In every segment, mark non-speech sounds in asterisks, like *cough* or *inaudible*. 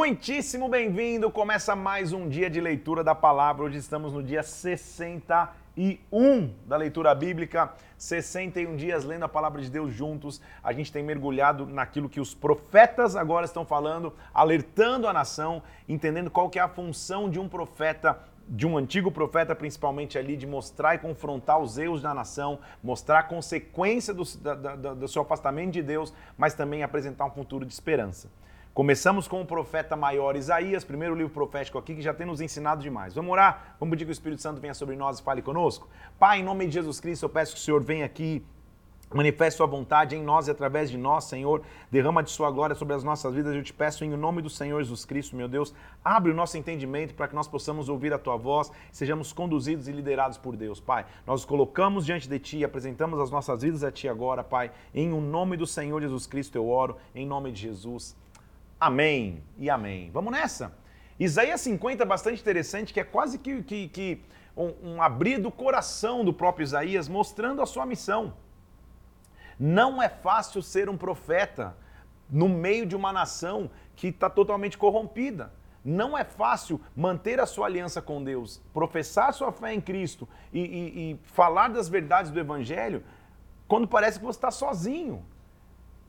Muitíssimo bem-vindo! Começa mais um dia de leitura da palavra. Hoje estamos no dia 61 da leitura bíblica. 61 dias lendo a palavra de Deus juntos. A gente tem mergulhado naquilo que os profetas agora estão falando, alertando a nação, entendendo qual que é a função de um profeta de um antigo profeta, principalmente ali, de mostrar e confrontar os erros da nação, mostrar a consequência do, da, da, do seu afastamento de Deus, mas também apresentar um futuro de esperança. Começamos com o profeta maior Isaías, primeiro livro profético aqui, que já tem nos ensinado demais. Vamos orar? Vamos pedir que o Espírito Santo venha sobre nós e fale conosco? Pai, em nome de Jesus Cristo, eu peço que o Senhor venha aqui Manifeste sua vontade em nós e através de nós, Senhor. Derrama de sua glória sobre as nossas vidas. Eu te peço em nome do Senhor Jesus Cristo, meu Deus. Abre o nosso entendimento para que nós possamos ouvir a tua voz, sejamos conduzidos e liderados por Deus, Pai. Nós colocamos diante de ti, apresentamos as nossas vidas a ti agora, Pai. Em o nome do Senhor Jesus Cristo eu oro, em nome de Jesus. Amém e amém. Vamos nessa? Isaías 50 é bastante interessante, que é quase que, que, que um, um abrir do coração do próprio Isaías, mostrando a sua missão. Não é fácil ser um profeta no meio de uma nação que está totalmente corrompida. Não é fácil manter a sua aliança com Deus, professar sua fé em Cristo e, e, e falar das verdades do Evangelho quando parece que você está sozinho.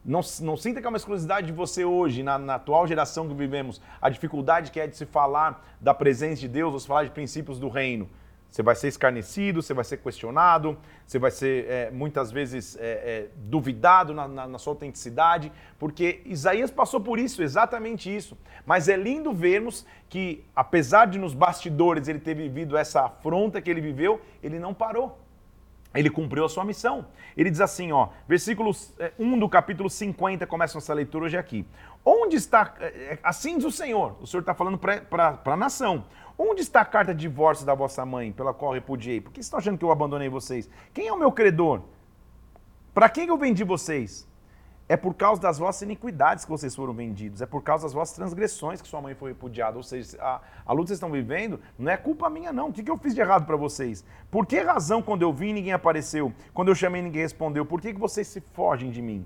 Não, não sinta que é uma exclusividade de você hoje, na, na, atual geração que vivemos, a dificuldade que é de se falar da presença de Deus, ou se falar de princípios do reino. Você vai ser escarnecido, você vai ser questionado, você vai ser é, muitas vezes é, é, duvidado na, na, na, sua autenticidade, porque Isaías passou por isso, exatamente isso. Mas é lindo vermos que, apesar de nos bastidores ele ter vivido essa afronta que ele viveu, ele não parou ele cumpriu a sua missão. Ele diz assim, ó, versículo 1 é, do capítulo 50, começa nossa leitura hoje aqui. Onde está, é, é, assim diz o Senhor, o Senhor está falando para a nação, onde está a carta de divórcio da vossa mãe, pela qual repudiei? Por que vocês estão achando que eu abandonei vocês? Quem é o meu credor? Para quem eu vendi vocês? É por causa das vossas iniquidades que vocês foram vendidos, é por causa das vossas transgressões que sua mãe foi repudiada. Ou seja, a, a luta que vocês estão vivendo não é culpa minha, não. O que, que eu fiz de errado para vocês? Por que razão, quando eu vim, ninguém apareceu? Quando eu chamei, ninguém respondeu? Por que, que vocês se fogem de mim?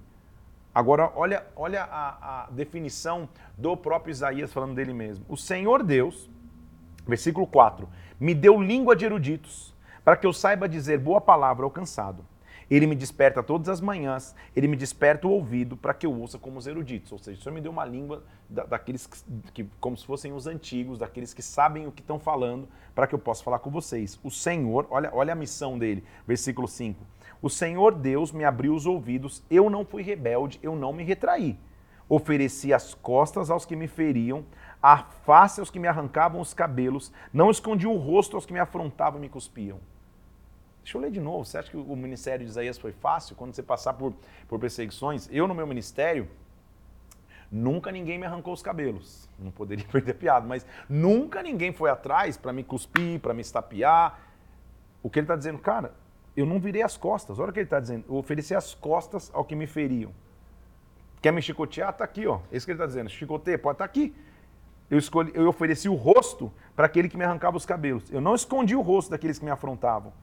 Agora, olha, olha a, a definição do próprio Isaías falando dele mesmo. O Senhor Deus, versículo 4, me deu língua de eruditos, para que eu saiba dizer boa palavra ao cansado ele me desperta todas as manhãs, ele me desperta o ouvido para que eu ouça como os eruditos. Ou seja, o Senhor me deu uma língua da, daqueles que, que, como se fossem os antigos, daqueles que sabem o que estão falando, para que eu possa falar com vocês. O Senhor, olha, olha a missão dele, versículo 5. O Senhor Deus me abriu os ouvidos, eu não fui rebelde, eu não me retraí. Ofereci as costas aos que me feriam, a face aos que me arrancavam os cabelos, não escondi o rosto aos que me afrontavam e me cuspiam. Deixa eu ler de novo. Você acha que o ministério de Isaías foi fácil quando você passar por, por perseguições? Eu, no meu ministério, nunca ninguém me arrancou os cabelos. Não poderia *laughs* perder piada, mas nunca ninguém foi atrás para me cuspir, para me estapear. O que ele está dizendo, cara, eu não virei as costas. Olha o que ele está dizendo. Eu ofereci as costas ao que me feriam. Quer me chicotear? Está aqui, ó. Esse que ele está dizendo. Chicoteia, pode estar tá aqui. Eu, escolhi, eu ofereci o rosto para aquele que me arrancava os cabelos. Eu não escondi o rosto daqueles que me afrontavam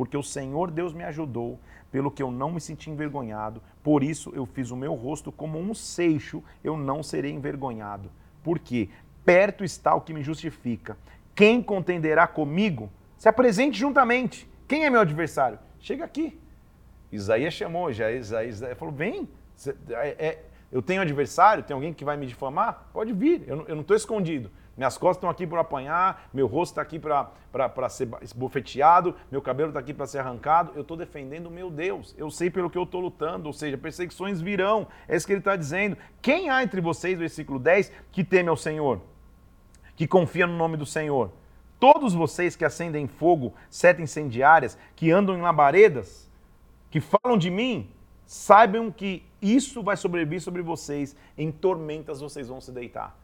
porque o Senhor Deus me ajudou, pelo que eu não me senti envergonhado, por isso eu fiz o meu rosto como um seixo, eu não serei envergonhado. Porque perto está o que me justifica. Quem contenderá comigo? Se apresente juntamente. Quem é meu adversário? Chega aqui. Isaías chamou, já Isaías, falou: vem. É, é, eu tenho adversário, tem alguém que vai me difamar? Pode vir, eu não estou escondido. Minhas costas estão aqui para apanhar, meu rosto está aqui para ser bofeteado, meu cabelo está aqui para ser arrancado. Eu estou defendendo o meu Deus. Eu sei pelo que eu estou lutando, ou seja, perseguições virão. É isso que ele está dizendo. Quem há entre vocês, versículo 10, que teme ao Senhor? Que confia no nome do Senhor? Todos vocês que acendem fogo, sete incendiárias, que andam em labaredas, que falam de mim, saibam que isso vai sobreviver sobre vocês, em tormentas vocês vão se deitar.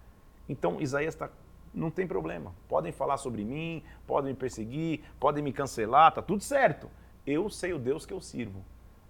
Então Isaías está não tem problema. Podem falar sobre mim, podem me perseguir, podem me cancelar, tá tudo certo. Eu sei o Deus que eu sirvo.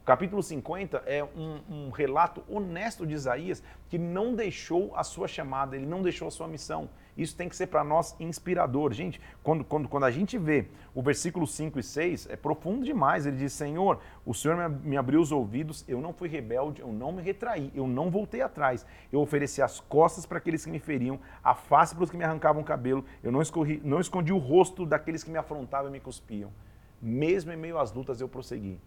capítulo 50 é um, um, relato honesto de Isaías que não deixou a sua chamada, ele não deixou a sua missão. Isso tem que ser para nós inspirador. Gente, quando, quando, quando a gente vê o versículo 5 e 6, é profundo demais. Ele diz: Senhor, o Senhor me, abriu os ouvidos, eu não fui rebelde, eu não me retraí, eu não voltei atrás. Eu ofereci as costas para aqueles que me feriam, a face para os que me arrancavam o cabelo, eu não, escorri, não escondi o rosto daqueles que me afrontavam e me cuspiam. Mesmo em meio às lutas, eu prossegui.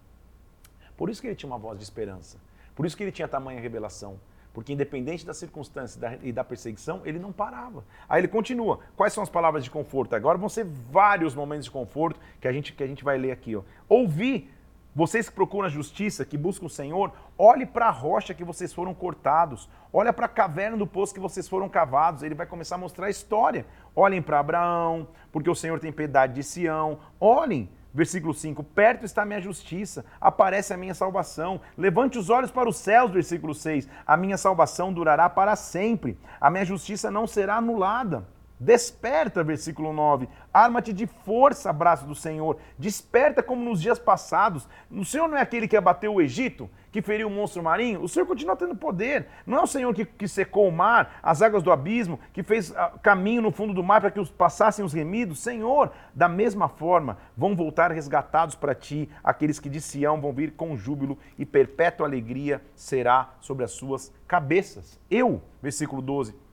Por isso que ele tinha uma voz de esperança. Por isso que ele tinha tamanha revelação. Porque independente das circunstâncias e da perseguição, ele não parava. Aí ele continua. Quais são as palavras de conforto? Agora vão ser vários momentos de conforto que a gente, que a gente vai ler aqui. Ó. Ouvir, vocês que procuram a justiça, que buscam o Senhor, olhe para a rocha que vocês foram cortados. Olha para a caverna do poço que vocês foram cavados. Ele vai começar a mostrar a história. Olhem para Abraão, porque o Senhor tem piedade de Sião. Olhem Versículo 5: Perto está a minha justiça, aparece a minha salvação. Levante os olhos para os céus. Versículo 6: A minha salvação durará para sempre, a minha justiça não será anulada. Desperta, versículo 9. Arma-te de força, braço do Senhor. Desperta como nos dias passados. O Senhor não é aquele que abateu o Egito, que feriu o monstro marinho? O Senhor continua tendo poder. Não é o Senhor que, que secou o mar, as águas do abismo, que fez uh, caminho no fundo do mar para que os passassem os remidos? Senhor, da mesma forma, vão voltar resgatados para ti aqueles que de Sião vão vir com júbilo e perpétua alegria será sobre as suas cabeças. Eu, versículo 12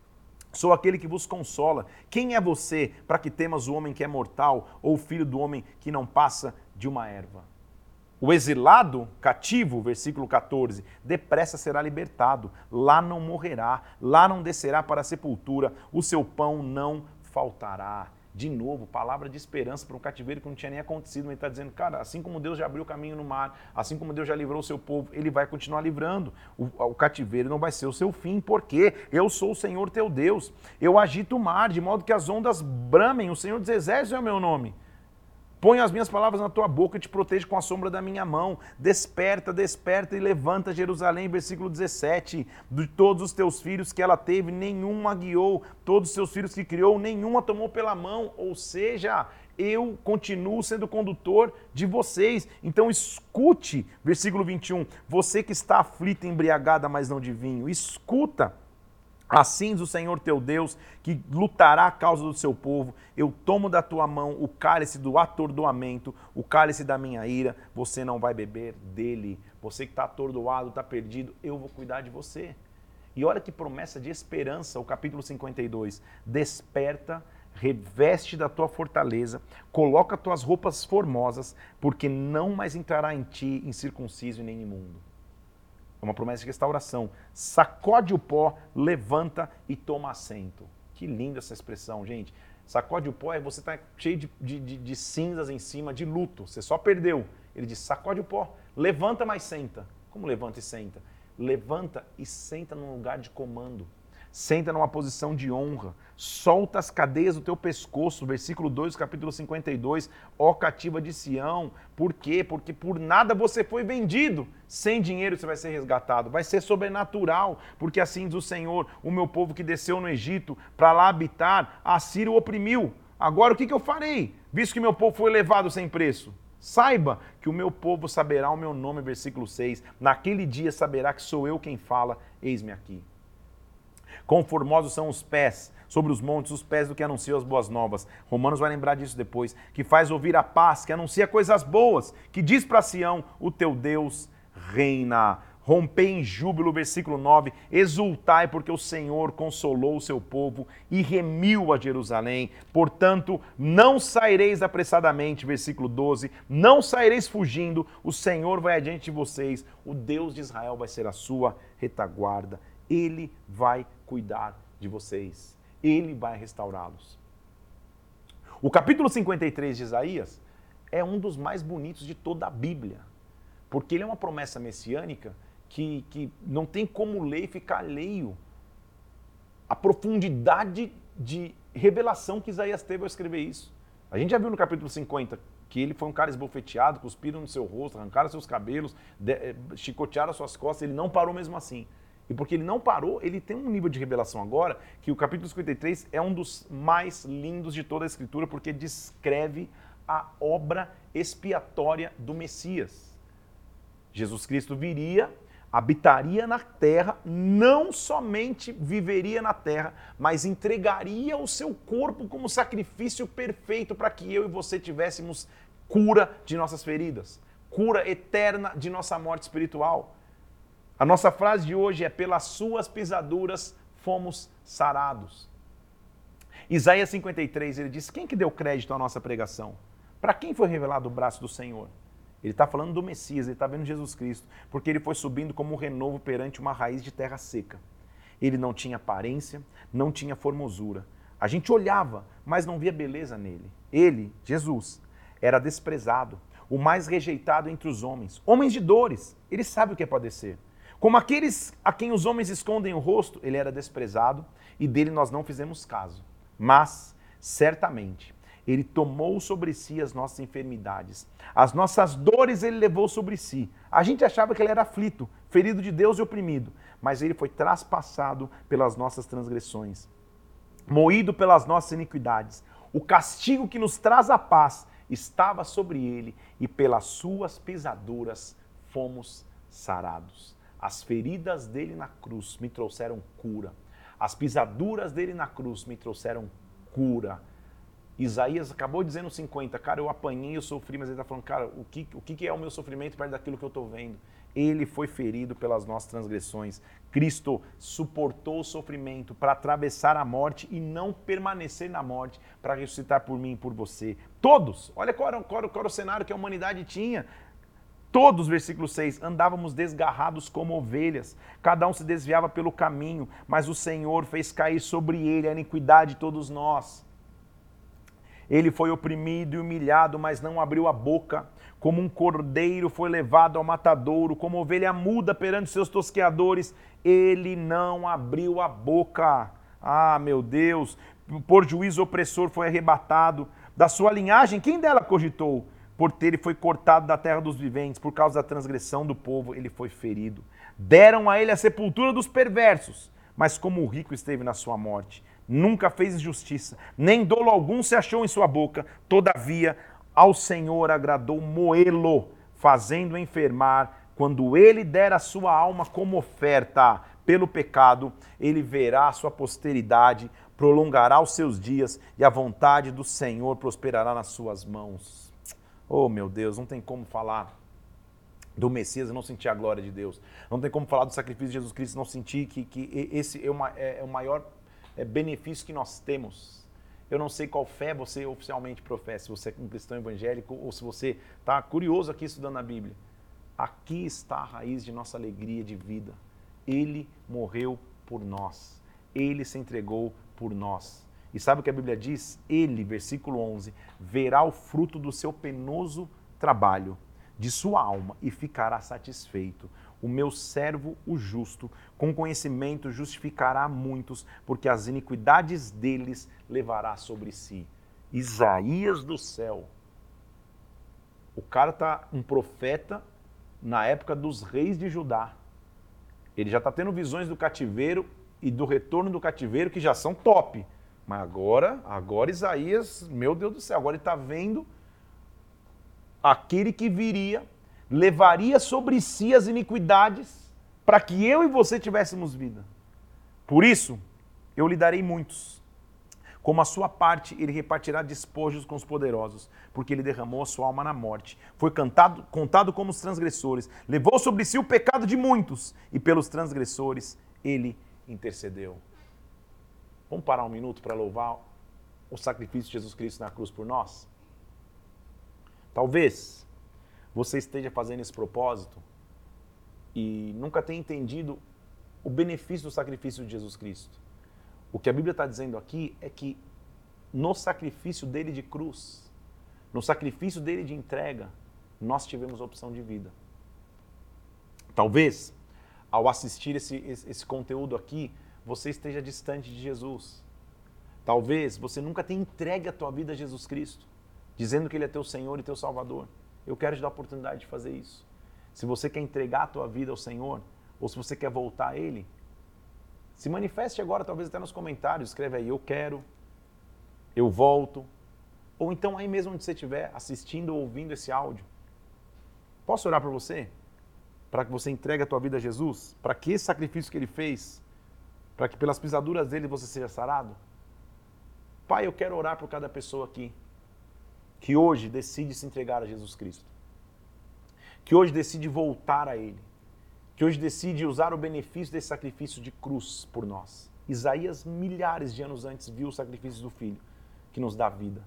Sou aquele que vos consola. Quem é você para que temas o homem que é mortal ou o filho do homem que não passa de uma erva? O exilado, cativo, versículo 14, depressa será libertado, lá não morrerá, lá não descerá para a sepultura, o seu pão não faltará. De novo, palavra de esperança para um cativeiro que não tinha nem acontecido. Ele está dizendo, cara, assim como Deus já abriu o caminho no mar, assim como Deus já livrou o seu povo, ele vai continuar livrando. O, o cativeiro não vai ser o seu fim, porque eu sou o Senhor teu Deus. Eu agito o mar, de modo que as ondas bramem. O Senhor dos Exércitos é o meu nome. Põe as minhas palavras na tua boca e te protejo com a sombra da minha mão. Desperta, desperta e levanta Jerusalém, versículo 17. De todos os teus filhos que ela teve, nenhuma guiou. Todos os seus filhos que criou, nenhuma tomou pela mão. Ou seja, eu continuo sendo condutor de vocês. Então escute, versículo 21. Você que está aflita, embriagada, mas não de vinho, escuta Assim diz o Senhor teu Deus, que lutará a causa do seu povo. Eu tomo da tua mão o cálice do atordoamento, o cálice da minha ira. Você não vai beber dele. Você que está atordoado, está perdido, eu vou cuidar de você. E olha que promessa de esperança, o capítulo 52. Desperta, reveste da tua fortaleza, coloca tuas roupas formosas, porque não mais entrará em ti incircunciso e nem imundo. Uma promessa de restauração. Sacode o pó, levanta e toma assento. Que linda essa expressão, gente. Sacode o pó é você estar tá cheio de, de, de, de cinzas em cima, de luto. Você só perdeu. Ele diz: sacode o pó, levanta, mas senta. Como levanta e senta? Levanta e senta num lugar de comando senta numa posição de honra, solta as cadeias do teu pescoço, versículo 2 do capítulo 52, ó cativa de Sião, por quê? Porque por nada você foi vendido, sem dinheiro você vai ser resgatado, vai ser sobrenatural, porque assim diz o Senhor, o meu povo que desceu no Egito para lá habitar, a Sírio oprimiu, agora o que, que eu farei, visto que meu povo foi levado sem preço? Saiba que o meu povo saberá o meu nome, versículo 6. Naquele dia saberá que sou eu quem fala, eis-me aqui. Conformosos são os pés sobre os montes, os pés do que anuncia as boas novas. Romanos vai lembrar disso depois. Que faz ouvir a paz, que anuncia coisas boas, que diz para Sião: o teu Deus reina. Rompei em júbilo, versículo 9, exultai porque o Senhor consolou o seu povo e remiu a Jerusalém. Portanto, não saireis apressadamente, versículo 12, não saireis fugindo, o Senhor vai adiante de vocês, o Deus de Israel vai ser a sua retaguarda. Ele vai cuidar de vocês. Ele vai restaurá-los. O capítulo 53 de Isaías é um dos mais bonitos de toda a Bíblia, porque ele é uma promessa messiânica que, que não tem como ler e ficar alheio a profundidade de revelação que Isaías teve ao escrever isso. A gente já viu no capítulo 50 que ele foi um cara esbofeteado, cuspiram no seu rosto, arrancaram seus cabelos, eh, chicotearam as suas costas, ele não parou mesmo assim. E porque ele não parou, ele tem um nível de revelação agora que o capítulo 53 é um dos mais lindos de toda a Escritura, porque descreve a obra expiatória do Messias. Jesus Cristo viria, habitaria na terra, não somente viveria na terra, mas entregaria o seu corpo como sacrifício perfeito para que eu e você tivéssemos cura de nossas feridas, cura eterna de nossa morte espiritual. A nossa frase de hoje é: pelas suas pisaduras fomos sarados. Isaías 53, ele diz: Quem que deu crédito à nossa pregação? Para quem foi revelado o braço do Senhor? Ele está falando do Messias, ele está vendo Jesus Cristo, porque ele foi subindo como um renovo perante uma raiz de terra seca. Ele não tinha aparência, não tinha formosura. A gente olhava, mas não via beleza nele. Ele, Jesus, era desprezado, o mais rejeitado entre os homens. Homens de dores, ele sabe o que é padecer. Como aqueles a quem os homens escondem o rosto, ele era desprezado e dele nós não fizemos caso. Mas, certamente, ele tomou sobre si as nossas enfermidades. As nossas dores ele levou sobre si. A gente achava que ele era aflito, ferido de Deus e oprimido, mas ele foi traspassado pelas nossas transgressões, moído pelas nossas iniquidades. O castigo que nos traz a paz estava sobre ele, e pelas suas pisaduras fomos sarados. As feridas dele na cruz me trouxeram cura. As pisaduras dele na cruz me trouxeram cura. Isaías acabou dizendo 50, cara, eu apanhei, eu sofri, mas ele está falando, cara, o que, o que é o meu sofrimento perto daquilo que eu estou vendo? Ele foi ferido pelas nossas transgressões. Cristo suportou o sofrimento para atravessar a morte e não permanecer na morte, para ressuscitar por mim e por você. Todos, olha qual era, qual, era, qual era o cenário que a humanidade tinha. Todos, versículo 6, andávamos desgarrados como ovelhas, cada um se desviava pelo caminho, mas o Senhor fez cair sobre ele a iniquidade de todos nós. Ele foi oprimido e humilhado, mas não abriu a boca. Como um cordeiro foi levado ao matadouro, como ovelha muda perante seus tosqueadores, ele não abriu a boca. Ah, meu Deus, por juízo opressor foi arrebatado. Da sua linhagem, quem dela cogitou? Por ter ele foi cortado da terra dos viventes, por causa da transgressão do povo, ele foi ferido. Deram a ele a sepultura dos perversos, mas como o rico esteve na sua morte, nunca fez injustiça, nem dolo algum se achou em sua boca, todavia ao Senhor agradou moê-lo, fazendo enfermar, quando ele der a sua alma como oferta pelo pecado, ele verá a sua posteridade, prolongará os seus dias e a vontade do Senhor prosperará nas suas mãos. Oh, meu Deus, não tem como falar do Messias e não sentir a glória de Deus. Não tem como falar do sacrifício de Jesus Cristo e não sentir que, que esse é, uma, é, é o maior é, benefício que nós temos. Eu não sei qual fé você oficialmente professa, se você é um cristão evangélico ou se você está curioso aqui estudando a Bíblia. Aqui está a raiz de nossa alegria de vida. Ele morreu por nós. Ele se entregou por nós. E sabe o que a Bíblia diz? Ele, versículo 11, verá o fruto do seu penoso trabalho, de sua alma, e ficará satisfeito. O meu servo, o justo, com conhecimento justificará muitos, porque as iniquidades deles levará sobre si. Isaías do céu. O cara tá um profeta na época dos reis de Judá. Ele já está tendo visões do cativeiro e do retorno do cativeiro que já são top. Mas agora, agora Isaías, meu Deus do céu, agora ele está vendo aquele que viria, levaria sobre si as iniquidades para que eu e você tivéssemos vida. Por isso, eu lhe darei muitos. Como a sua parte, ele repartirá despojos com os poderosos, porque ele derramou a sua alma na morte. Foi cantado, contado como os transgressores, levou sobre si o pecado de muitos, e pelos transgressores ele intercedeu. Vamos parar um minuto para louvar o sacrifício de Jesus Cristo na cruz por nós? Talvez você esteja fazendo esse propósito e nunca tenha entendido o benefício do sacrifício de Jesus Cristo. O que a Bíblia está dizendo aqui é que no sacrifício dele de cruz, no sacrifício dele de entrega, nós tivemos a opção de vida. Talvez, ao assistir esse, esse, esse conteúdo aqui, você esteja distante de Jesus. Talvez você nunca tenha entregue a tua vida a Jesus Cristo, dizendo que Ele é teu Senhor e teu Salvador. Eu quero te dar a oportunidade de fazer isso. Se você quer entregar a tua vida ao Senhor, ou se você quer voltar a Ele, se manifeste agora, talvez até nos comentários, escreve aí, eu quero, eu volto, ou então aí mesmo onde você estiver assistindo ou ouvindo esse áudio. Posso orar por você? para que você entregue a tua vida a Jesus? Para que esse sacrifício que ele fez, para que pelas pisaduras dele você seja sarado? Pai, eu quero orar por cada pessoa aqui que hoje decide se entregar a Jesus Cristo, que hoje decide voltar a Ele, que hoje decide usar o benefício desse sacrifício de cruz por nós. Isaías, milhares de anos antes, viu o sacrifício do Filho, que nos dá vida.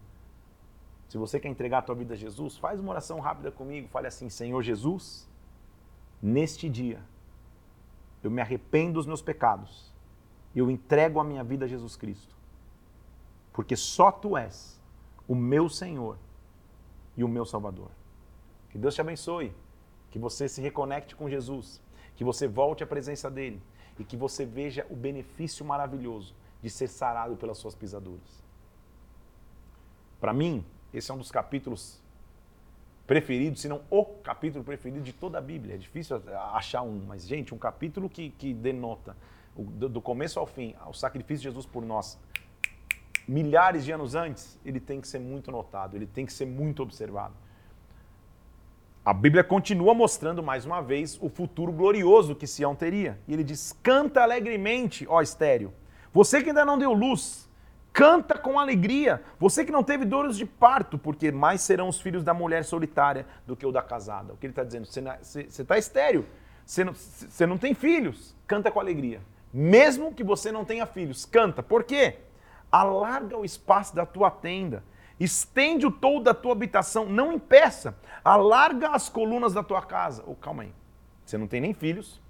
Se você quer entregar a tua vida a Jesus, faz uma oração rápida comigo, fale assim: Senhor Jesus, neste dia, eu me arrependo dos meus pecados, eu entrego a minha vida a Jesus Cristo, porque só tu és o meu Senhor e o meu Salvador. Que Deus te abençoe, que você se reconecte com Jesus, que você volte à presença dele e que você veja o benefício maravilhoso de ser sarado pelas suas pisaduras. Para mim, esse é um dos capítulos preferido, se não o capítulo preferido de toda a Bíblia. É difícil achar um, mas, gente, um capítulo que, que denota, do, do começo ao fim, o sacrifício de Jesus por nós, milhares de anos antes, ele tem que ser muito notado, ele tem que ser muito observado. A Bíblia continua mostrando mais uma vez o futuro glorioso que Sião teria. E ele diz: canta alegremente, ó estéreo. Você que ainda não deu luz, Canta com alegria. Você que não teve dores de parto, porque mais serão os filhos da mulher solitária do que o da casada. O que ele está dizendo? Você está estéreo. Você não, você não tem filhos. Canta com alegria. Mesmo que você não tenha filhos, canta. Por quê? Alarga o espaço da tua tenda. Estende o todo da tua habitação. Não impeça. Alarga as colunas da tua casa. Oh, calma aí. Você não tem nem filhos.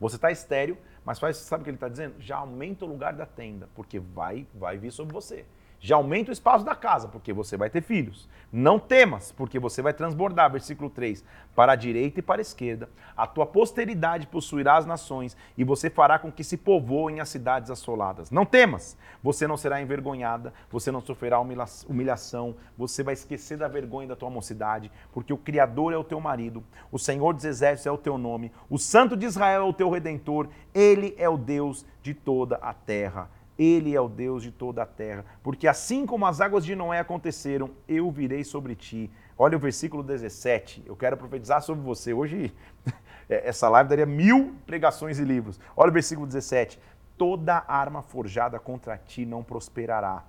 Você está estéreo mas faz, sabe o que ele está dizendo? Já aumenta o lugar da tenda, porque vai, vai vir sobre você. Já aumenta o espaço da casa, porque você vai ter filhos. Não temas, porque você vai transbordar, versículo 3, para a direita e para a esquerda. A tua posteridade possuirá as nações, e você fará com que se povoem as cidades assoladas. Não temas, você não será envergonhada, você não sofrerá humilhação, você vai esquecer da vergonha da tua mocidade, porque o Criador é o teu marido, o Senhor dos Exércitos é o teu nome, o Santo de Israel é o teu redentor, ele é o Deus de toda a terra. Ele é o Deus de toda a terra. Porque assim como as águas de Noé aconteceram, eu virei sobre ti. Olha o versículo 17. Eu quero profetizar sobre você. Hoje, *laughs* essa live daria mil pregações e livros. Olha o versículo 17. Toda arma forjada contra ti não prosperará.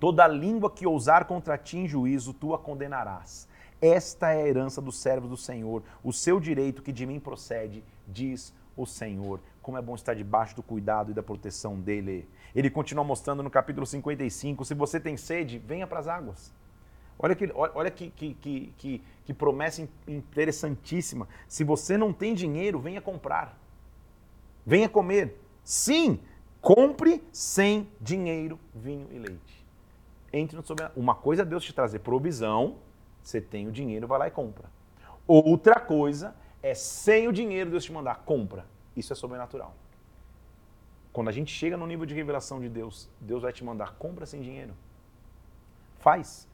Toda língua que ousar contra ti em juízo, tu a condenarás. Esta é a herança dos servos do Senhor, o seu direito que de mim procede, diz o Senhor como é bom estar debaixo do cuidado e da proteção dele. Ele continua mostrando no capítulo 55: se você tem sede, venha para as águas. Olha, que, olha que, que, que, que, promessa interessantíssima. Se você não tem dinheiro, venha comprar. Venha comer. Sim, compre sem dinheiro, vinho e leite. Entre no sobre... Uma coisa é Deus te trazer provisão, você tem o dinheiro, vai lá e compra. Outra coisa é sem o dinheiro Deus te mandar, compra. Isso é sobrenatural. Quando a gente chega no nível de revelação de Deus, Deus vai te mandar compra sem dinheiro. Faz.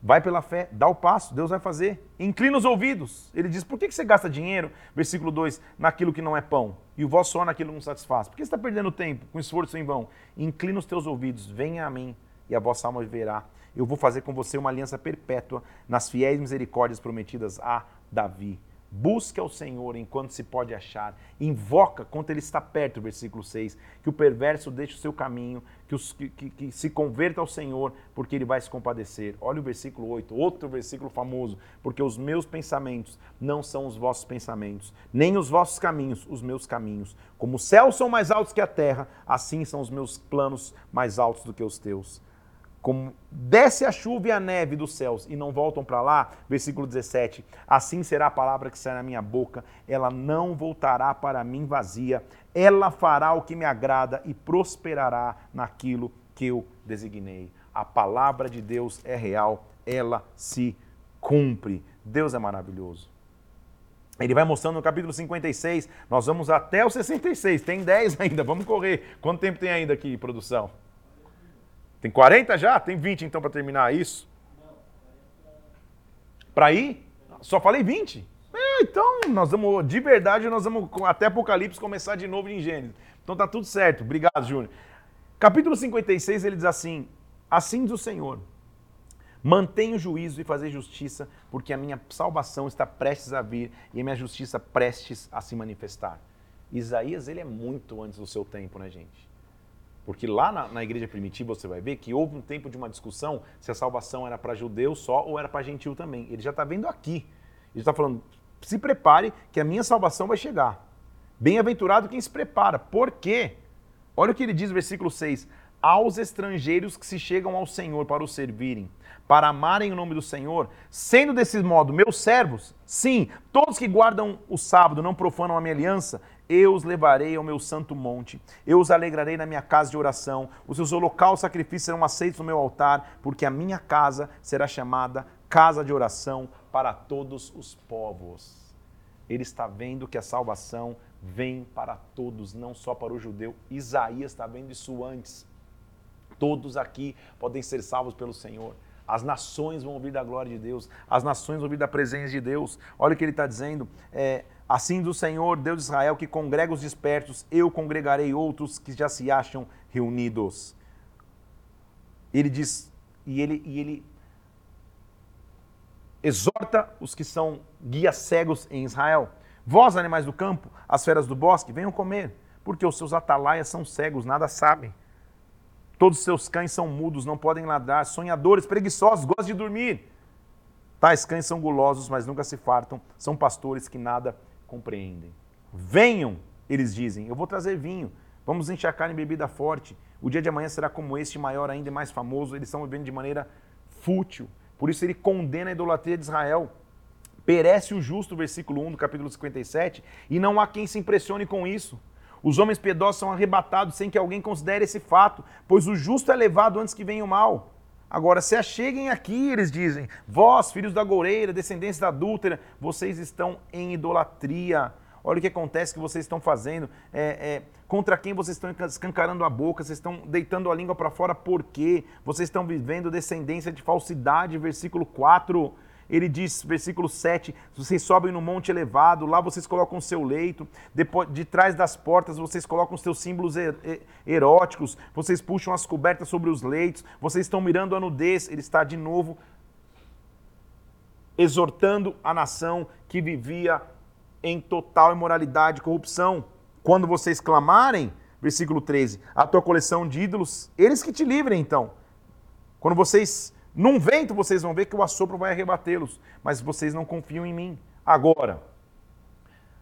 Vai pela fé, dá o passo, Deus vai fazer. Inclina os ouvidos. Ele diz: por que você gasta dinheiro, versículo 2, naquilo que não é pão? E o vosso sono naquilo que não satisfaz? Por que você está perdendo tempo com esforço em vão? Inclina os teus ouvidos, venha a mim, e a vossa alma verá. Eu vou fazer com você uma aliança perpétua nas fiéis misericórdias prometidas a Davi. Busca o Senhor enquanto se pode achar. Invoca quando ele está perto, versículo 6. Que o perverso deixe o seu caminho, que, os, que, que, que, se converta ao Senhor, porque ele vai se compadecer. Olha o versículo 8, outro versículo famoso. Porque os meus pensamentos não são os vossos pensamentos, nem os vossos caminhos, os meus caminhos. Como os céus são mais altos que a terra, assim são os meus planos mais altos do que os teus como desce a chuva e a neve dos céus e não voltam para lá, versículo 17, assim será a palavra que sai na minha boca, ela não voltará para mim vazia, ela fará o que me agrada e prosperará naquilo que eu designei. A palavra de Deus é real, ela se cumpre. Deus é maravilhoso. Ele vai mostrando no capítulo 56, nós vamos até o 66, tem 10 ainda, vamos correr. Quanto tempo tem ainda aqui, produção? Tem 40 já? Tem 20 então para terminar isso? Para ir? Só falei 20. É, então, nós vamos, de verdade, nós vamos até Apocalipse começar de novo em Gênesis. Então tá tudo certo. Obrigado, Júnior. Capítulo 56, ele diz assim: Assim diz o Senhor: Mantenha o juízo e fazer justiça, porque a minha salvação está prestes a vir e a minha justiça prestes a se manifestar. Isaías, ele é muito antes do seu tempo, né, gente? Porque lá na, na, igreja primitiva você vai ver que houve um tempo de uma discussão se a salvação era para judeu só ou era para gentil também. Ele já está vendo aqui. Ele está falando, se prepare que a minha salvação vai chegar. Bem-aventurado quem se prepara. Por quê? Olha o que ele diz no versículo 6. Aos estrangeiros que se chegam ao Senhor para o servirem, para amarem o nome do Senhor, sendo desse modo meus servos, sim, todos que guardam o sábado, não profanam a minha aliança, eu os levarei ao meu santo monte, eu os alegrarei na minha casa de oração, os seus holocaustos sacrifícios serão aceitos no meu altar, porque a minha casa será chamada casa de oração para todos os povos. Ele está vendo que a salvação vem para todos, não só para o judeu. Isaías está vendo isso antes. Todos aqui podem ser salvos pelo Senhor. As nações vão ouvir da glória de Deus, as nações vão ouvir da presença de Deus. Olha o que ele está dizendo. É, assim do Senhor, Deus de Israel, que congrega os dispersos, eu congregarei outros que já se acham reunidos. Ele diz, e ele, e ele exorta os que são guias cegos em Israel. Vós, animais do campo, as feras do bosque, venham comer, porque os seus atalaias são cegos, nada sabem. Todos os seus cães são mudos, não podem ladrar, sonhadores, preguiçosos, gostam de dormir. Tais cães são gulosos, mas nunca se fartam, são pastores que nada compreendem. Venham, eles dizem, eu vou trazer vinho, vamos encharcar em bebida forte. O dia de amanhã será como este, maior ainda e mais famoso. Eles estão vivendo de maneira fútil. Por isso ele condena a idolatria de Israel. Perece o justo, versículo 1 do capítulo 57, e não há quem se impressione com isso. Os homens piedosos são arrebatados sem que alguém considere esse fato, pois o justo é levado antes que venha o mal. Agora, se acheguem aqui, eles dizem, vós, filhos da goureira, descendentes da adúltera, vocês estão em idolatria. Olha o que acontece que vocês estão fazendo, é, é, contra quem vocês estão escancarando a boca, vocês estão deitando a língua para fora, por quê? Vocês estão vivendo descendência de falsidade, versículo 4. Ele diz, versículo 7, vocês sobem no monte elevado, lá vocês colocam o seu leito, depois, de trás das portas vocês colocam os seus símbolos eróticos, vocês puxam as cobertas sobre os leitos, vocês estão mirando a nudez. Ele está de novo exortando a nação que vivia em total imoralidade e corrupção. Quando vocês clamarem, versículo 13, a tua coleção de ídolos, eles que te livrem então. Quando vocês num vento vocês vão ver que o assopro vai arrebatê-los, mas vocês não confiam em mim. Agora,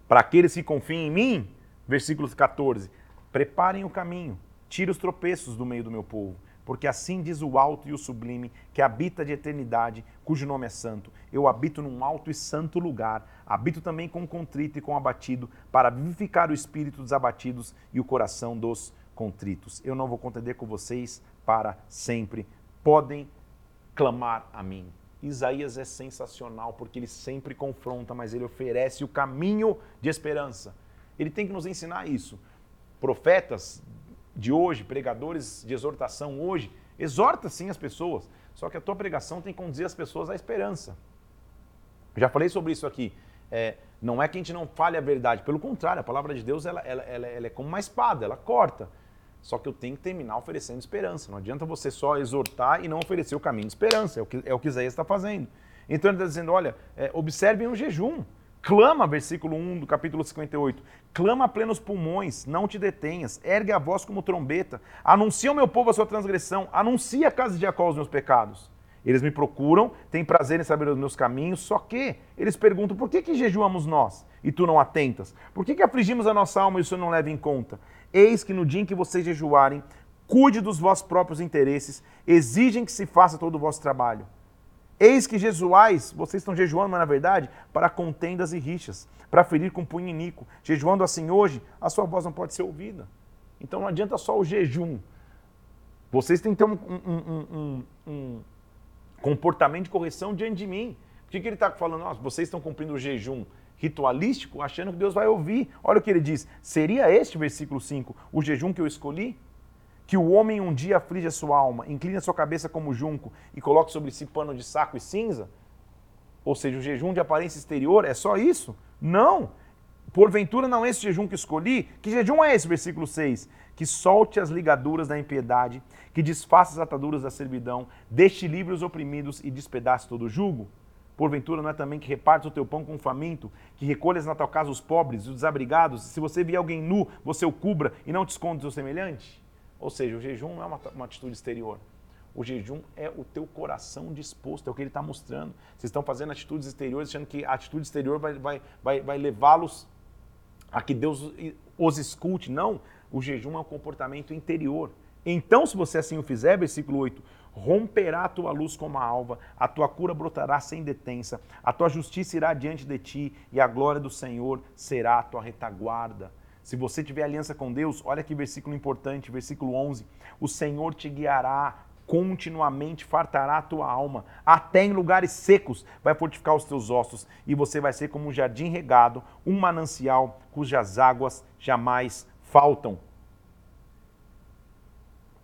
para aqueles que confiam em mim, versículo 14: preparem o caminho, tire os tropeços do meio do meu povo, porque assim diz o alto e o sublime, que habita de eternidade, cujo nome é santo. Eu habito num alto e santo lugar, habito também com contrito e com abatido, para vivificar o espírito dos abatidos e o coração dos contritos. Eu não vou contender com vocês para sempre. Podem clamar a mim. Isaías é sensacional porque ele sempre confronta, mas ele oferece o caminho de esperança. Ele tem que nos ensinar isso. Profetas de hoje, pregadores de exortação hoje, exorta sim as pessoas, só que a tua pregação tem que conduzir as pessoas à esperança. Já falei sobre isso aqui. É, não é que a gente não fale a verdade, pelo contrário, a palavra de Deus ela, ela, ela, ela é como uma espada, ela corta. Só que eu tenho que terminar oferecendo esperança. Não adianta você só exortar e não oferecer o caminho de esperança. É o que, é o que Isaías está fazendo. Então ele está dizendo: olha, é, observem o jejum. Clama, versículo 1 do capítulo 58. Clama a plenos pulmões, não te detenhas, ergue a voz como trombeta, anuncia ao meu povo a sua transgressão, anuncia a casa de Jacó os meus pecados. Eles me procuram, têm prazer em saber os meus caminhos, só que eles perguntam: por que, que jejuamos nós e tu não atentas? Por que, que afligimos a nossa alma e o Senhor não leva em conta? Eis que no dia em que vocês jejuarem, cuide dos vossos próprios interesses, exigem que se faça todo o vosso trabalho. Eis que jejuais, vocês estão jejuando, mas na verdade, para contendas e rixas, para ferir com punho inico. Jejuando assim hoje, a sua voz não pode ser ouvida. Então não adianta só o jejum. Vocês têm que ter um, um, um, um comportamento de correção diante de mim. Por que, que ele está falando? Nossa, vocês estão cumprindo o jejum ritualístico, achando que Deus vai ouvir. Olha o que ele diz. Seria este, versículo 5, o jejum que eu escolhi? Que o homem um dia aflige a sua alma, inclina sua cabeça como junco e coloque sobre si pano de saco e cinza? Ou seja, o jejum de aparência exterior é só isso? Não! Porventura não é esse jejum que escolhi? Que jejum é esse? Versículo 6. Que solte as ligaduras da impiedade, que desfaça as ataduras da servidão, deixe livre os oprimidos e despedace todo o jugo. Porventura não é também que repartas o teu pão com o faminto, que recolhas na tua casa os pobres e os desabrigados, se você vir alguém nu, você o cubra e não te esconde o seu semelhante? Ou seja, o jejum não é uma, uma atitude exterior. O jejum é o teu coração disposto, é o que ele está mostrando. Vocês estão fazendo atitudes exteriores, achando que a atitude exterior vai, vai, vai, vai levá-los a que Deus os escute. Não, o jejum é um comportamento interior. Então, se você assim o fizer, versículo 8, romperá a tua luz como a alva, a tua cura brotará sem detença, a tua justiça irá diante de ti e a glória do Senhor será a tua retaguarda. Se você tiver aliança com Deus, olha que versículo importante, versículo 11: o Senhor te guiará continuamente fartará a tua alma, até em lugares secos vai fortificar os teus ossos, e você vai ser como um jardim regado, um manancial cujas águas jamais faltam.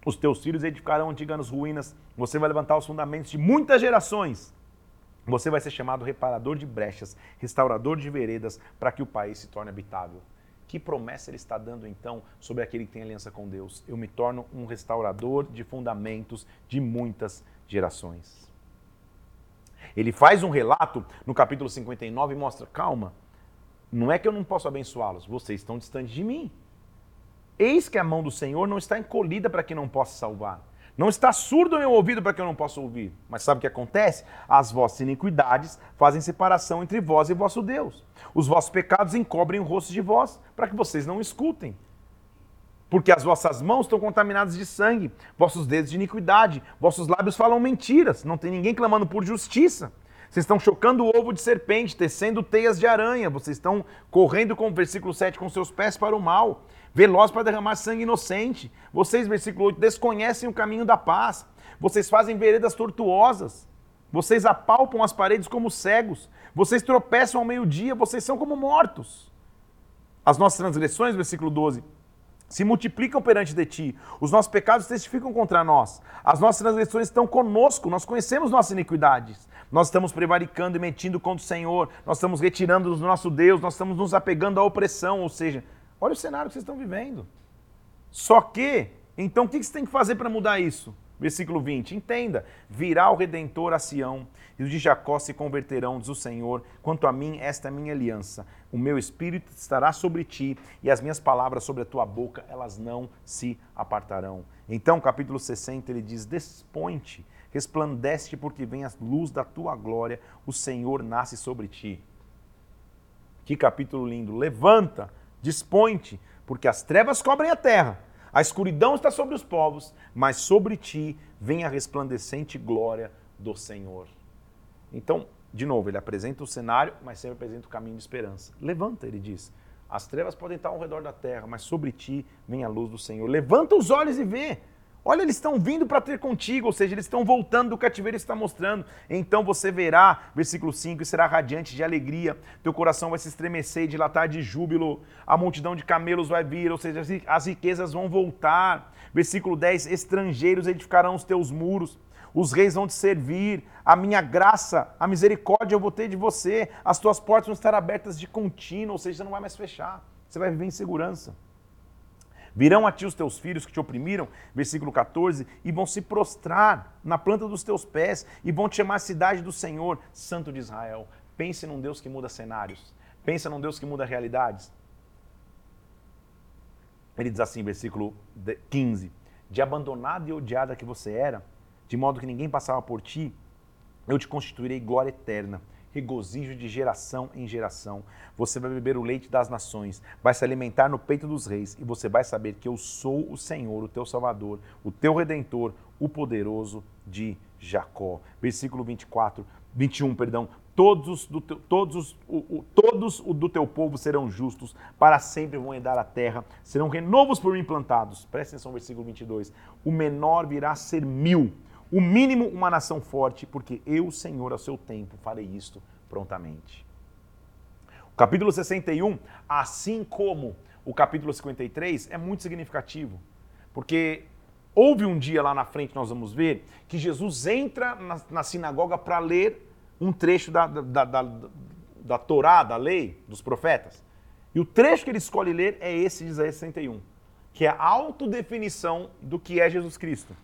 Os teus filhos edificarão antigas ruínas, você vai levantar os fundamentos de muitas gerações. Você vai ser chamado reparador de brechas, restaurador de veredas, para que o país se torne habitável. Que promessa ele está dando então sobre aquele que tem aliança com Deus? Eu me torno um restaurador de fundamentos de muitas gerações. Ele faz um relato no capítulo 59 e mostra: calma, não é que eu não posso abençoá-los, vocês estão distantes de mim. Eis que a mão do Senhor não está encolhida para que não possa salvar. Não está surdo o meu ouvido para que eu não possa ouvir. Mas sabe o que acontece? As vossas iniquidades fazem separação entre vós e vosso Deus. Os vossos pecados encobrem o rosto de vós, para que vocês não escutem. Porque as vossas mãos estão contaminadas de sangue, vossos dedos de iniquidade, vossos lábios falam mentiras, não tem ninguém clamando por justiça. Vocês estão chocando o ovo de serpente, tecendo teias de aranha, vocês estão correndo com o versículo 7 com seus pés para o mal veloz para derramar sangue inocente. Vocês, versículo 8, desconhecem o caminho da paz. Vocês fazem veredas tortuosas. Vocês apalpam as paredes como cegos. Vocês tropeçam ao meio-dia. Vocês são como mortos. As nossas transgressões, versículo 12, se multiplicam perante de ti. Os nossos pecados testificam contra nós. As nossas transgressões estão conosco. Nós conhecemos nossas iniquidades. Nós estamos prevaricando e mentindo contra o Senhor. Nós estamos retirando do nosso Deus. Nós estamos nos apegando à opressão. Ou seja, Olha o cenário que vocês estão vivendo. Só que, então o que você tem que fazer para mudar isso? Versículo 20. Entenda: virá o redentor a Sião, e os de Jacó se converterão, diz o Senhor. Quanto a mim, esta é a minha aliança. O meu espírito estará sobre ti, e as minhas palavras sobre a tua boca, elas não se apartarão. Então, capítulo 60, ele diz: Desponte, resplandece, porque vem a luz da tua glória, o Senhor nasce sobre ti. Que capítulo lindo! Levanta Dispõe-te, porque as trevas cobrem a terra, a escuridão está sobre os povos, mas sobre ti vem a resplandecente glória do Senhor. Então, de novo, ele apresenta o cenário, mas sempre apresenta o caminho de esperança. Levanta, ele diz. As trevas podem estar ao redor da terra, mas sobre ti vem a luz do Senhor. Levanta os olhos e vê. Olha, eles estão vindo para ter contigo, ou seja, eles estão voltando do cativeiro está mostrando. Então você verá, versículo 5, e será radiante de alegria, teu coração vai se estremecer e dilatar de júbilo, a multidão de camelos vai vir, ou seja, as riquezas vão voltar. Versículo 10, estrangeiros edificarão os teus muros, os reis vão te servir, a minha graça, a misericórdia eu vou ter de você, as tuas portas vão estar abertas de contínuo, ou seja, você não vai mais fechar, você vai viver em segurança. Virão a ti os teus filhos que te oprimiram, versículo 14, e vão se prostrar na planta dos teus pés e vão te chamar cidade do Senhor, Santo de Israel. Pense num Deus que muda cenários. Pensa num Deus que muda realidades. Ele diz assim, versículo 15: De abandonada e odiada que você era, de modo que ninguém passava por ti, eu te constituirei glória eterna regozijo de geração em geração. Você vai beber o leite das nações, vai se alimentar no peito dos reis, e você vai saber que eu sou o Senhor, o teu Salvador, o teu Redentor, o poderoso de Jacó. Versículo 24, 21, perdão. Todos, do teu, todos, o, o, todos o do teu povo serão justos, para sempre vão herdar a terra, serão renovos por mim plantados. Presta atenção, versículo 22. O menor virá a ser mil o mínimo uma nação forte, porque eu, Senhor, ao seu tempo, farei isto prontamente. O capítulo 61, assim como o capítulo 53, é muito significativo, porque houve um dia lá na frente, nós vamos ver, que Jesus entra na, na sinagoga para ler um trecho da, da, da, da, da Torá, da lei, dos profetas. E o trecho que ele escolhe ler é esse de Isaías 61, que é a autodefinição do que é Jesus Cristo.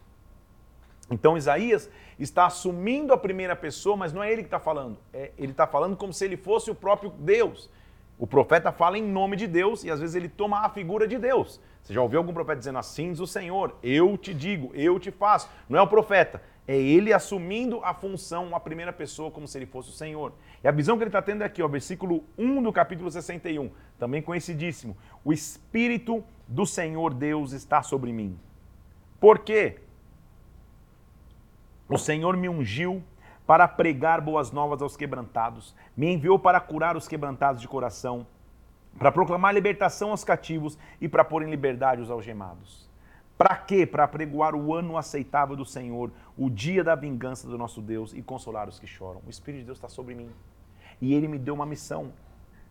Então Isaías está assumindo a primeira pessoa, mas não é ele que está falando. É, ele está falando como se ele fosse o próprio Deus. O profeta fala em nome de Deus e às vezes ele toma a figura de Deus. Você já ouviu algum profeta dizendo assim diz o Senhor, eu te digo, eu te faço. Não é o profeta, é ele assumindo a função, a primeira pessoa, como se ele fosse o Senhor. E a visão que ele está tendo é aqui, ó, versículo 1 do capítulo 61, também conhecidíssimo. O Espírito do Senhor Deus está sobre mim. Por quê? O Senhor me ungiu para pregar boas novas aos quebrantados, me enviou para curar os quebrantados de coração, para proclamar libertação aos cativos e para pôr em liberdade os algemados. Para quê? Para pregoar o ano aceitável do Senhor, o dia da vingança do nosso Deus e consolar os que choram. O Espírito de Deus está sobre mim. E ele me deu uma missão: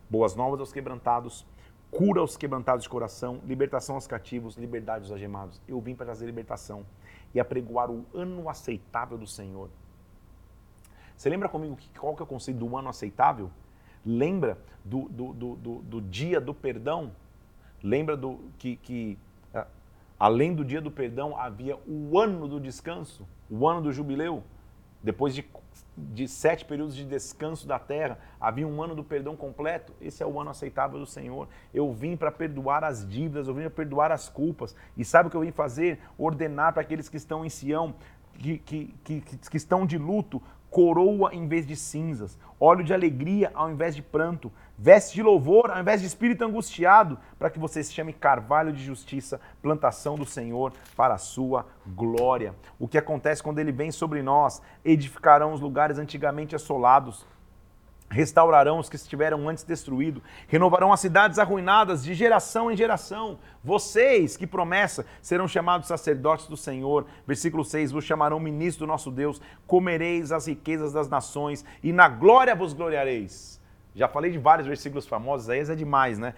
boas novas aos quebrantados, cura aos quebrantados de coração, libertação aos cativos, liberdade aos algemados. Eu vim para trazer libertação e apregoar o ano aceitável do Senhor. Você lembra comigo que, qual que é o conceito do ano aceitável? Lembra do, do, do, do, do dia do perdão? Lembra do que, que além do dia do perdão havia o ano do descanso, o ano do jubileu? Depois de, de sete períodos de descanso da terra, havia um ano do perdão completo. Esse é o ano aceitável do Senhor. Eu vim para perdoar as dívidas, eu vim para perdoar as culpas. E sabe o que eu vim fazer? Ordenar para aqueles que estão em Sião, que, que, que, que estão de luto, coroa em vez de cinzas, óleo de alegria ao invés de pranto, veste de louvor ao invés de espírito angustiado, para que você se chame carvalho de justiça, plantação do Senhor para a sua glória. O que acontece quando ele vem sobre nós? Edificarão os lugares antigamente assolados restaurarão os que estiveram antes destruídos, renovarão as cidades arruinadas de geração em geração. Vocês, que promessa, serão chamados sacerdotes do Senhor. Versículo 6: vos chamarão ministro do nosso Deus, comereis as riquezas das nações e na glória vos gloriareis. Já falei de vários versículos famosos, aí é demais, né?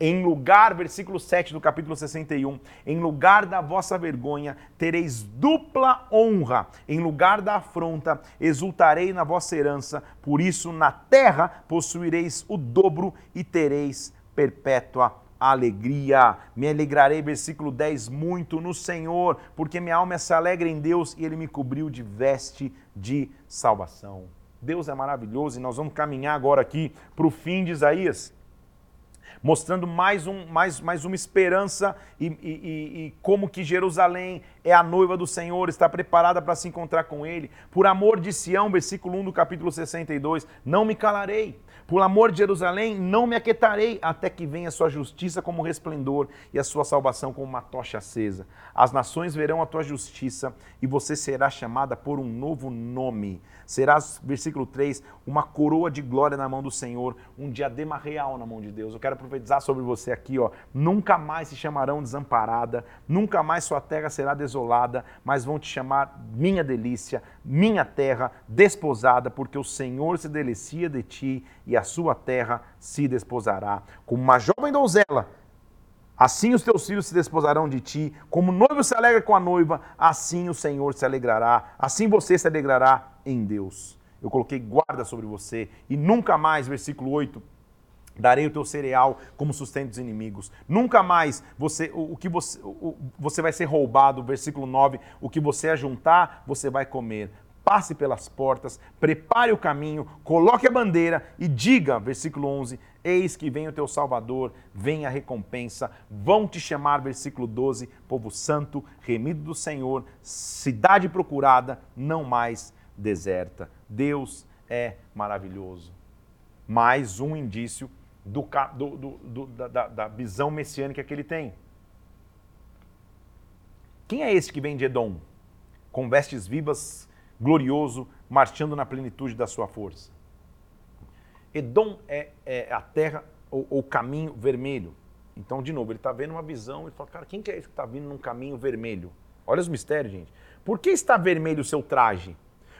Em lugar, versículo 7 do capítulo 61, em lugar da vossa vergonha, tereis dupla honra, em lugar da afronta, exultarei na vossa herança, por isso na terra possuireis o dobro e tereis perpétua alegria. Me alegrarei, versículo 10, muito no Senhor, porque minha alma se alegra em Deus e Ele me cobriu de veste de salvação. Deus é maravilhoso e nós vamos caminhar agora aqui para o fim de Isaías mostrando mais, um, mais, mais uma esperança e, e, e, como que Jerusalém é a noiva do Senhor, está preparada para se encontrar com Ele. Por amor de Sião, versículo 1 do capítulo 62, não me calarei. Por amor de Jerusalém, não me aquietarei até que venha a sua justiça como resplendor e a sua salvação como uma tocha acesa. As nações verão a tua justiça e você será chamada por um novo nome. Serás, versículo 3, uma coroa de glória na mão do Senhor, um diadema real na mão de Deus. Eu quero profetizar sobre você aqui, ó. Nunca mais se chamarão desamparada, nunca mais sua terra será desolada, mas vão te chamar minha delícia, minha terra desposada, porque o Senhor se delicia de ti e a sua terra se desposará. Como uma jovem donzela, Assim os teus filhos se desposarão de ti, como o noivo se alegra com a noiva, assim o Senhor se alegrará, assim você se alegrará em Deus. Eu coloquei guarda sobre você e nunca mais, versículo 8, darei o teu cereal como sustento dos inimigos. Nunca mais você o, o que você o, você vai ser roubado, versículo 9, o que você ajuntar, você vai comer passe pelas portas, prepare o caminho, coloque a bandeira e diga, versículo 11: Eis que vem o teu Salvador, vem a recompensa, vão te chamar, versículo 12, povo santo, remido do Senhor, cidade procurada, não mais deserta. Deus é maravilhoso. Mais um indício do, do, do, da, da visão messiânica que ele tem. Quem é esse que vem de Edom? Com vestes vivas glorioso, marchando na plenitude da sua força. Edom é, é a terra ou o caminho vermelho. Então, de novo, ele está vendo uma visão e fala, cara, quem que é esse que está vindo num caminho vermelho? Olha os mistérios, gente. Por que está vermelho o seu traje?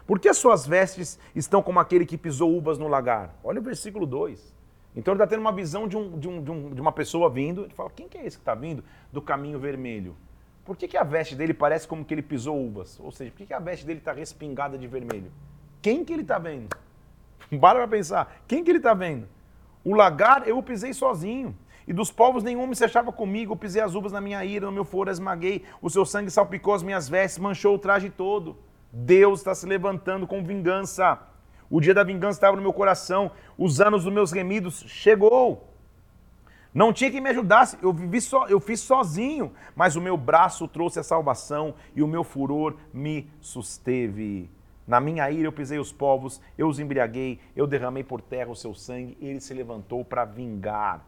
Por que as suas vestes estão como aquele que pisou uvas no lagar? Olha o versículo 2. Então ele está tendo uma visão de, um, de, um, de, um, uma pessoa vindo, ele fala, quem que é esse que está vindo do caminho vermelho? Por que, que a veste dele parece como que ele pisou uvas? Ou seja, por que, que a veste dele está respingada de vermelho? Quem que ele está vendo? *laughs* Para para pensar. Quem que ele está vendo? O lagar eu o pisei sozinho. E dos povos nenhum me se achava comigo, eu pisei as uvas na minha ira, no meu foro esmaguei, o seu sangue salpicou as minhas vestes, manchou o traje todo. Deus está se levantando com vingança. O dia da vingança estava no meu coração, os anos dos meus remidos chegou. Não tinha quem me ajudasse, eu vivi só, eu fiz sozinho, mas o meu braço trouxe a salvação e o meu furor me susteve. Na minha ira eu pisei os povos, eu os embriaguei, eu derramei por terra o seu sangue, ele se levantou para vingar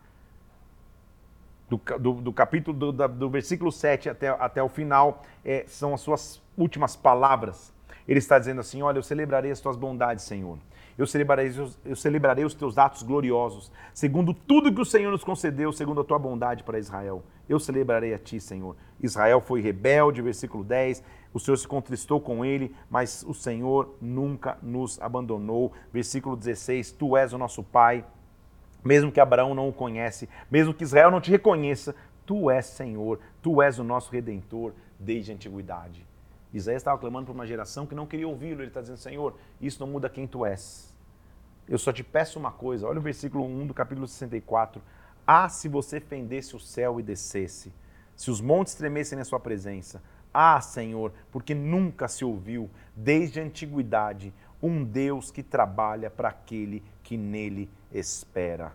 do, do, do capítulo, do, do, versículo 7 até, até o final, é, são as suas últimas palavras. Ele está dizendo assim: Olha, eu celebrarei as tuas bondades, Senhor. Eu celebrarei, eu celebrarei os teus atos gloriosos, segundo tudo que o Senhor nos concedeu, segundo a tua bondade para Israel. Eu celebrarei a ti, Senhor. Israel foi rebelde, versículo 10. O Senhor se contristou com ele, mas o Senhor nunca nos abandonou. Versículo 16: Tu és o nosso Pai mesmo que Abraão não o conhece, mesmo que Israel não te reconheça, tu és Senhor, tu és o nosso redentor desde a antiguidade. Isaías estava clamando por uma geração que não queria ouvi-lo. Ele está dizendo: Senhor, isso não muda quem tu és. Eu só te peço uma coisa. Olha o versículo 1 do capítulo 64. Ah, se você fendesse o céu e descesse, se os montes tremessem na sua presença. Ah, Senhor, porque nunca se ouviu, desde a antiguidade, um Deus que trabalha para aquele que nele espera.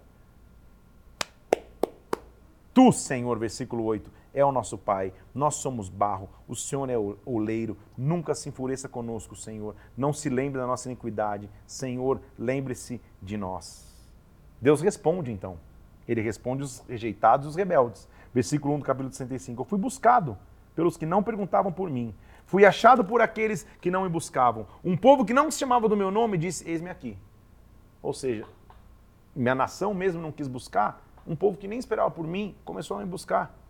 Tu, Senhor, versículo 8, é o nosso Pai, nós somos barro, o Senhor é o oleiro, nunca se enfureça conosco, Senhor, não se lembre da nossa iniquidade, Senhor, lembre-se de nós. Deus responde então, ele responde os rejeitados e os rebeldes. Versículo 1 do capítulo 65, eu fui buscado pelos que não perguntavam por mim, fui achado por aqueles que não me buscavam. Um povo que não se chamava do meu nome disse, eis-me aqui. Ou seja, minha nação mesmo não quis buscar, um povo que nem esperava por mim começou a me buscar.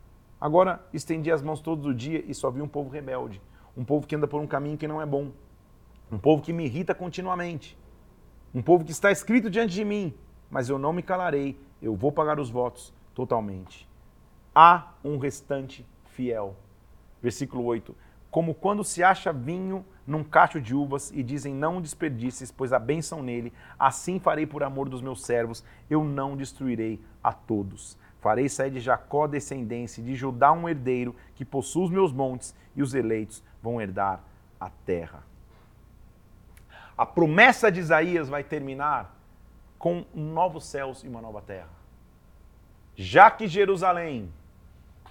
Agora estendi as mãos todos os dias e só vi um povo rebelde, um povo que anda por um caminho que não é bom, um povo que me irrita continuamente, um povo que está escrito diante de mim, mas eu não me calarei, eu vou pagar os votos totalmente. Há um restante fiel. Versículo 8: Como quando se acha vinho num cacho de uvas e dizem: Não desperdices, pois a bênção nele. Assim farei por amor dos meus servos, eu não destruirei a todos. Farei sair de Jacó descendência, de Judá um herdeiro que possui os meus montes, e os eleitos vão herdar a terra. A promessa de Isaías vai terminar com novos céus e uma nova terra. Já que Jerusalém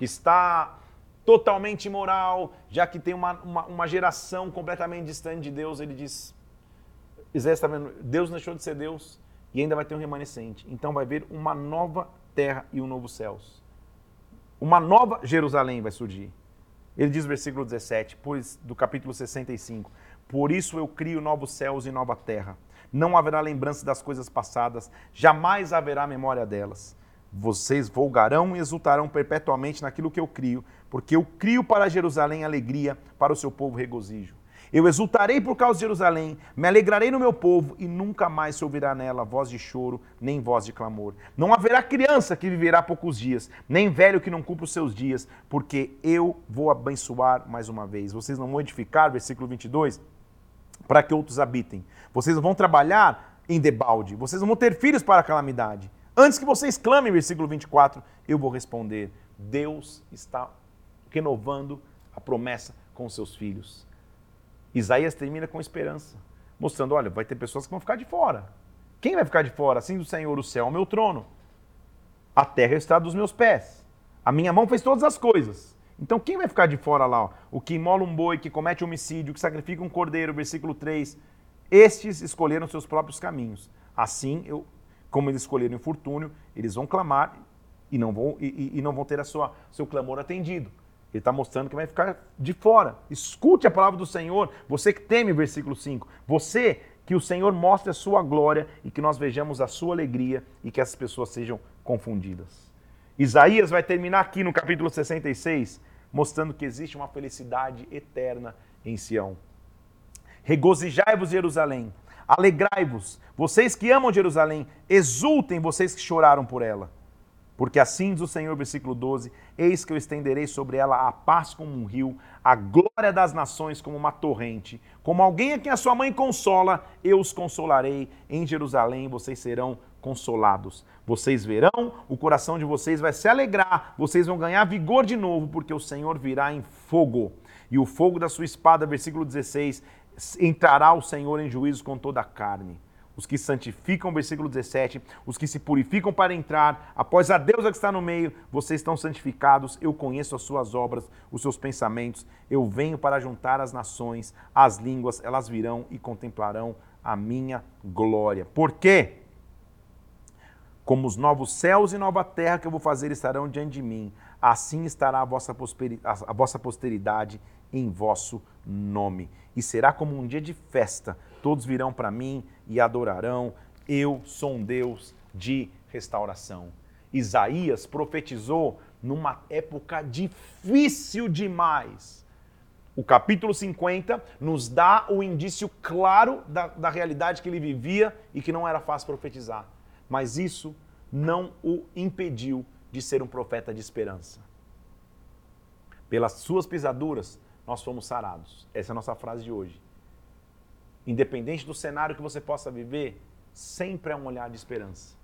está totalmente imoral, já que tem uma, uma, uma geração completamente distante de Deus, ele diz: Isaías está vendo, Deus deixou de ser Deus e ainda vai ter um remanescente. Então vai haver uma nova terra e um novo céus. Uma nova Jerusalém vai surgir. Ele diz versículo 17, pois, do capítulo 65: Por isso eu crio novos céus e nova terra. Não haverá lembrança das coisas passadas, jamais haverá memória delas. Vocês volgarão e exultarão perpetuamente naquilo que eu crio, porque eu crio para Jerusalém alegria, para o seu povo regozijo. Eu exultarei por causa de Jerusalém, me alegrarei no meu povo, e nunca mais se ouvirá nela voz de choro, nem voz de clamor. Não haverá criança que viverá poucos dias, nem velho que não cumpra os seus dias, porque eu vou abençoar mais uma vez. Vocês não vão edificar, versículo 22, para que outros habitem. Vocês não vão trabalhar em debalde, vocês não vão ter filhos para a calamidade. Antes que vocês clamem, versículo 24, eu vou responder: Deus está renovando a promessa com seus filhos. Isaías termina com esperança, mostrando: olha, vai ter pessoas que vão ficar de fora. Quem vai ficar de fora? Assim do Senhor, o céu é o meu trono. A terra está dos meus pés. A minha mão fez todas as coisas. Então quem vai ficar de fora lá? O que imola um boi, que comete homicídio, que sacrifica um cordeiro, versículo 3. Estes escolheram seus próprios caminhos. Assim eu como eles escolheram infortúnio, eles vão clamar e não vão, e, e não vão ter a sua, seu clamor atendido. Ele está mostrando que vai ficar de fora. Escute a palavra do Senhor, você que teme, versículo 5. Você que o Senhor mostre a sua glória e que nós vejamos a sua alegria e que essas pessoas sejam confundidas. Isaías vai terminar aqui no capítulo 66, mostrando que existe uma felicidade eterna em Sião. Regozijai-vos, Jerusalém, Alegrai-vos, vocês que amam Jerusalém, exultem vocês que choraram por ela. Porque assim diz o Senhor, versículo 12: Eis que eu estenderei sobre ela a paz como um rio, a glória das nações como uma torrente. Como alguém a quem a sua mãe consola, eu os consolarei. Em Jerusalém vocês serão consolados. Vocês verão, o coração de vocês vai se alegrar, vocês vão ganhar vigor de novo, porque o Senhor virá em fogo. E o fogo da sua espada, versículo 16, entrará o Senhor em juízo com toda a carne os que santificam, versículo 17, os que se purificam para entrar, após a deusa que está no meio, vocês estão santificados, eu conheço as suas obras, os seus pensamentos, eu venho para juntar as nações, as línguas, elas virão e contemplarão a minha glória. Por quê? Como os novos céus e nova terra que eu vou fazer estarão diante de mim, assim estará a vossa, a vossa posteridade em vosso nome. E será como um dia de festa, todos virão para mim e adorarão. Eu sou um Deus de restauração. Isaías profetizou numa época difícil demais. O capítulo 50 nos dá o indício claro da, da realidade que ele vivia e que não era fácil profetizar. Mas isso não o impediu de ser um profeta de esperança. Pelas suas pisaduras, nós fomos sarados. Essa é a nossa frase de hoje. Independente do cenário que você possa viver, sempre é um olhar de esperança.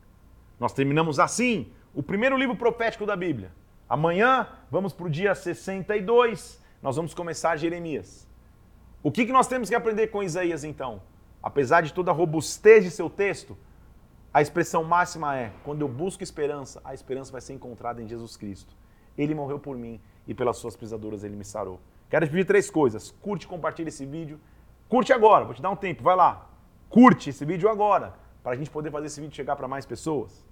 Nós terminamos assim o primeiro livro profético da Bíblia. Amanhã vamos para o dia 62, nós vamos começar Jeremias. O que, que nós temos que aprender com Isaías então? Apesar de toda a robustez de seu texto, a expressão máxima é: quando eu busco esperança, a esperança vai ser encontrada em Jesus Cristo. Ele morreu por mim e pelas suas pisaduras ele me sarou. Quero te pedir três coisas: curte compartilhe esse vídeo. Curte agora, vou te dar um tempo, vai lá. Curte esse vídeo agora, para a gente poder fazer esse vídeo chegar para mais pessoas.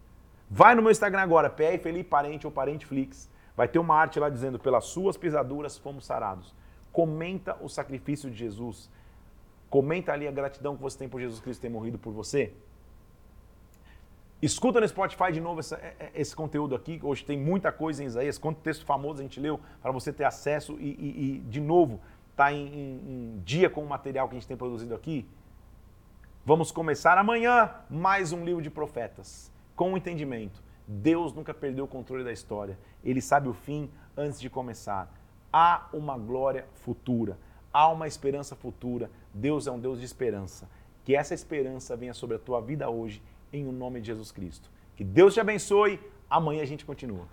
Vai no meu Instagram agora, PR Felipe Parente ou Parente Flix. Vai ter uma arte lá dizendo: pelas suas pisaduras fomos sarados. Comenta o sacrifício de Jesus. Comenta ali a gratidão que você tem por Jesus Cristo ter morrido por você. Escuta no Spotify de novo essa, é, é, esse conteúdo aqui. Hoje tem muita coisa em Isaías. Quanto texto famoso a gente leu para você ter acesso e, e, e de novo, está em, em, em dia com o material que a gente tem produzido aqui, vamos começar amanhã mais um livro de profetas, com o entendimento. Deus nunca perdeu o controle da história. Ele sabe o fim antes de começar. Há uma glória futura, há uma esperança futura. Deus é um Deus de esperança. Que essa esperança venha sobre a tua vida hoje, em o nome de Jesus Cristo. Que Deus te abençoe. Amanhã a gente continua.